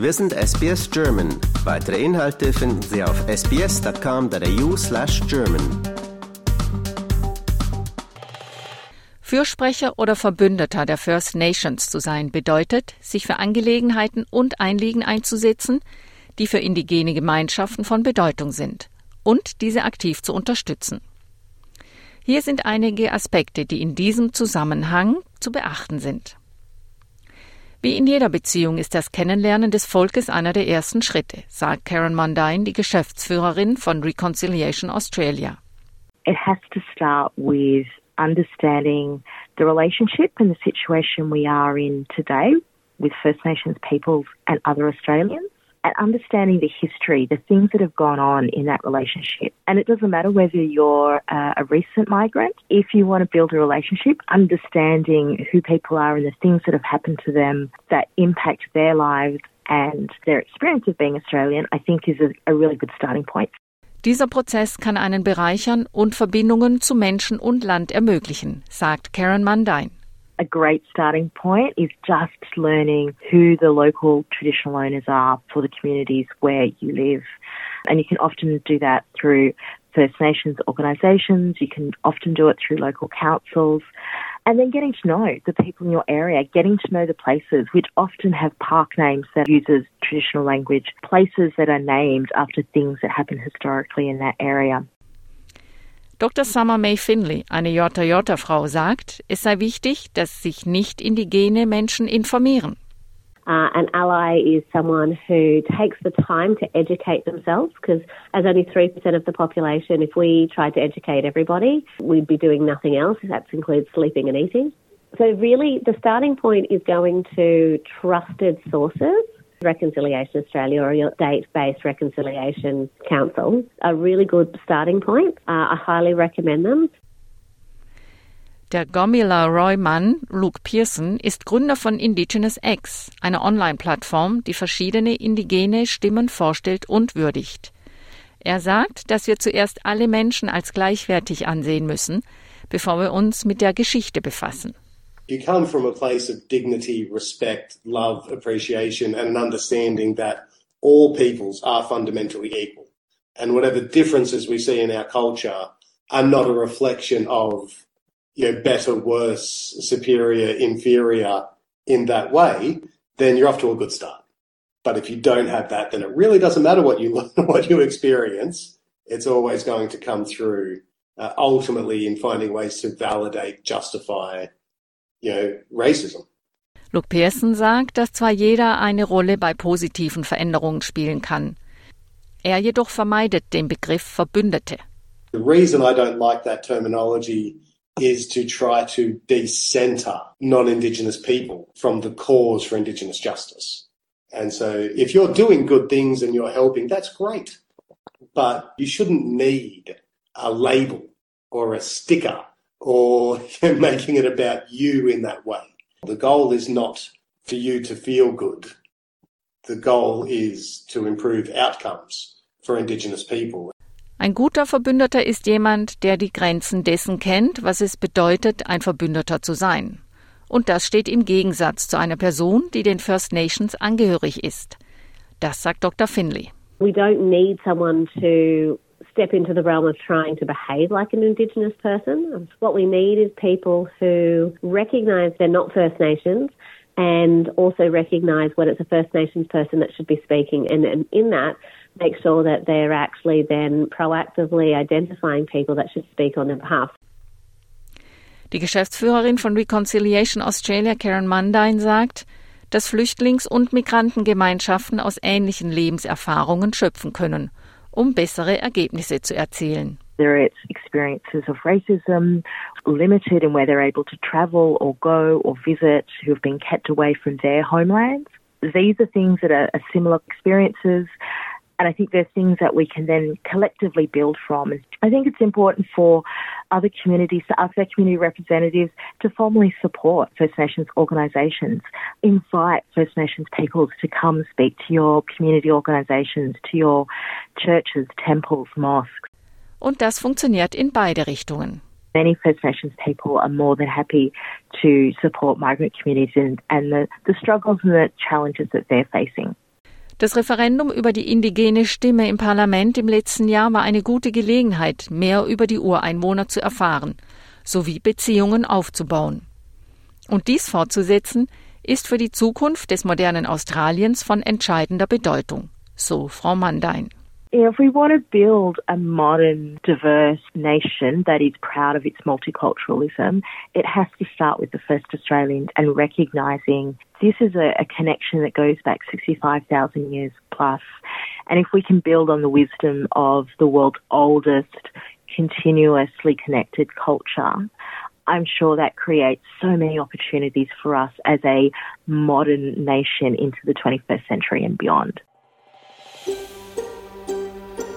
Wir sind SBS German. Weitere Inhalte finden Sie auf sbs.com.au slash German. Fürsprecher oder Verbündeter der First Nations zu sein bedeutet, sich für Angelegenheiten und Einliegen einzusetzen, die für indigene Gemeinschaften von Bedeutung sind und diese aktiv zu unterstützen. Hier sind einige Aspekte, die in diesem Zusammenhang zu beachten sind. Wie in jeder Beziehung ist das Kennenlernen des Volkes einer der ersten Schritte, sagt Karen Mundine, die Geschäftsführerin von Reconciliation Australia. It has to start with understanding the relationship and the situation we are in today with First Nations peoples and other Australians. And understanding the history, the things that have gone on in that relationship. And it doesn't matter whether you're uh, a recent migrant, if you want to build a relationship, understanding who people are and the things that have happened to them that impact their lives and their experience of being Australian, I think is a, a really good starting point. Dieser Prozess kann einen bereichern und Verbindungen zu Menschen und Land ermöglichen, sagt Karen Mundine. A great starting point is just learning who the local traditional owners are for the communities where you live. And you can often do that through First Nations organisations, you can often do it through local councils, and then getting to know the people in your area, getting to know the places which often have park names that uses traditional language, places that are named after things that happened historically in that area. Dr. Summer May Finley, eine JJ-Frau, sagt, es sei wichtig, dass sich nicht indigene Menschen informieren. Uh, an ally is someone who takes the time to educate themselves because, as only 3% of the population, if we tried to educate everybody, we'd be doing nothing else. That includes sleeping and eating. So, really, the starting point is going to trusted sources Reconciliation Australia or your state-based reconciliation council a really good starting point. Uh, I highly recommend them. Der Gomila Roy-Mann, Luke Pearson, ist Gründer von Indigenous X, einer Online-Plattform, die verschiedene indigene Stimmen vorstellt und würdigt. Er sagt, dass wir zuerst alle Menschen als gleichwertig ansehen müssen, bevor wir uns mit der Geschichte befassen. You come from a place of dignity, respect, love, appreciation, and an understanding that all peoples are fundamentally equal. And whatever differences we see in our culture are not a reflection of, you know, better, worse, superior, inferior in that way, then you're off to a good start. But if you don't have that, then it really doesn't matter what you learn, what you experience. It's always going to come through uh, ultimately in finding ways to validate, justify, you know, racism. Luke Pearson sagt, dass zwar jeder eine Rolle bei positiven Veränderungen spielen kann. Er jedoch vermeidet den Begriff Verbündete. The reason I don't like that terminology is to try to decenter non-Indigenous people from the cause for Indigenous justice. And so if you're doing good things and you're helping, that's great. But you shouldn't need a label or a sticker or making it about you in that way. The goal is not for you to feel good. The goal is to improve outcomes for Indigenous people. Ein guter Verbündeter ist jemand, der die Grenzen dessen kennt, was es bedeutet, ein Verbündeter zu sein. Und das steht im Gegensatz zu einer Person, die den First Nations angehörig ist. Das sagt Dr. Finley. We don't need someone to step into the realm of trying to behave like an Indigenous person. What we need is people who recognise they're not First Nations and also recognise when it's a First Nations person that should be speaking, and, and in that, make sure that they're actually then proactively identifying people that should speak on their behalf. Die Geschäftsführerin von Reconciliation Australia, Karen Mundine, sagt, dass Flüchtlings- und Migrantengemeinschaften aus ähnlichen Lebenserfahrungen schöpfen können um bessere Ergebnisse zu erzielen. There are experiences of racism, limited in where they're able to travel or go or visit, who have been kept away from their homelands. These are things that are similar experiences and I think there's things that we can then collectively build from. I think it's important for other communities, to ask their community representatives to formally support First Nations organisations. Invite First Nations peoples to come speak to your community organisations, to your churches, temples, mosques. Und das funktioniert in beide Richtungen. Many First Nations people are more than happy to support migrant communities and, and the, the struggles and the challenges that they're facing. Das Referendum über die indigene Stimme im Parlament im letzten Jahr war eine gute Gelegenheit, mehr über die Ureinwohner zu erfahren, sowie Beziehungen aufzubauen. Und dies fortzusetzen, ist für die Zukunft des modernen Australiens von entscheidender Bedeutung, so Frau Mandein. If we want to build a modern, diverse nation that is proud of its multiculturalism, it has to start with the first Australians and recognising this is a, a, connection that goes back 65,000 years plus. And if we can build on the wisdom of the world's oldest, continuously connected culture, I'm sure that creates so many opportunities for us as a modern nation into the 21st century and beyond.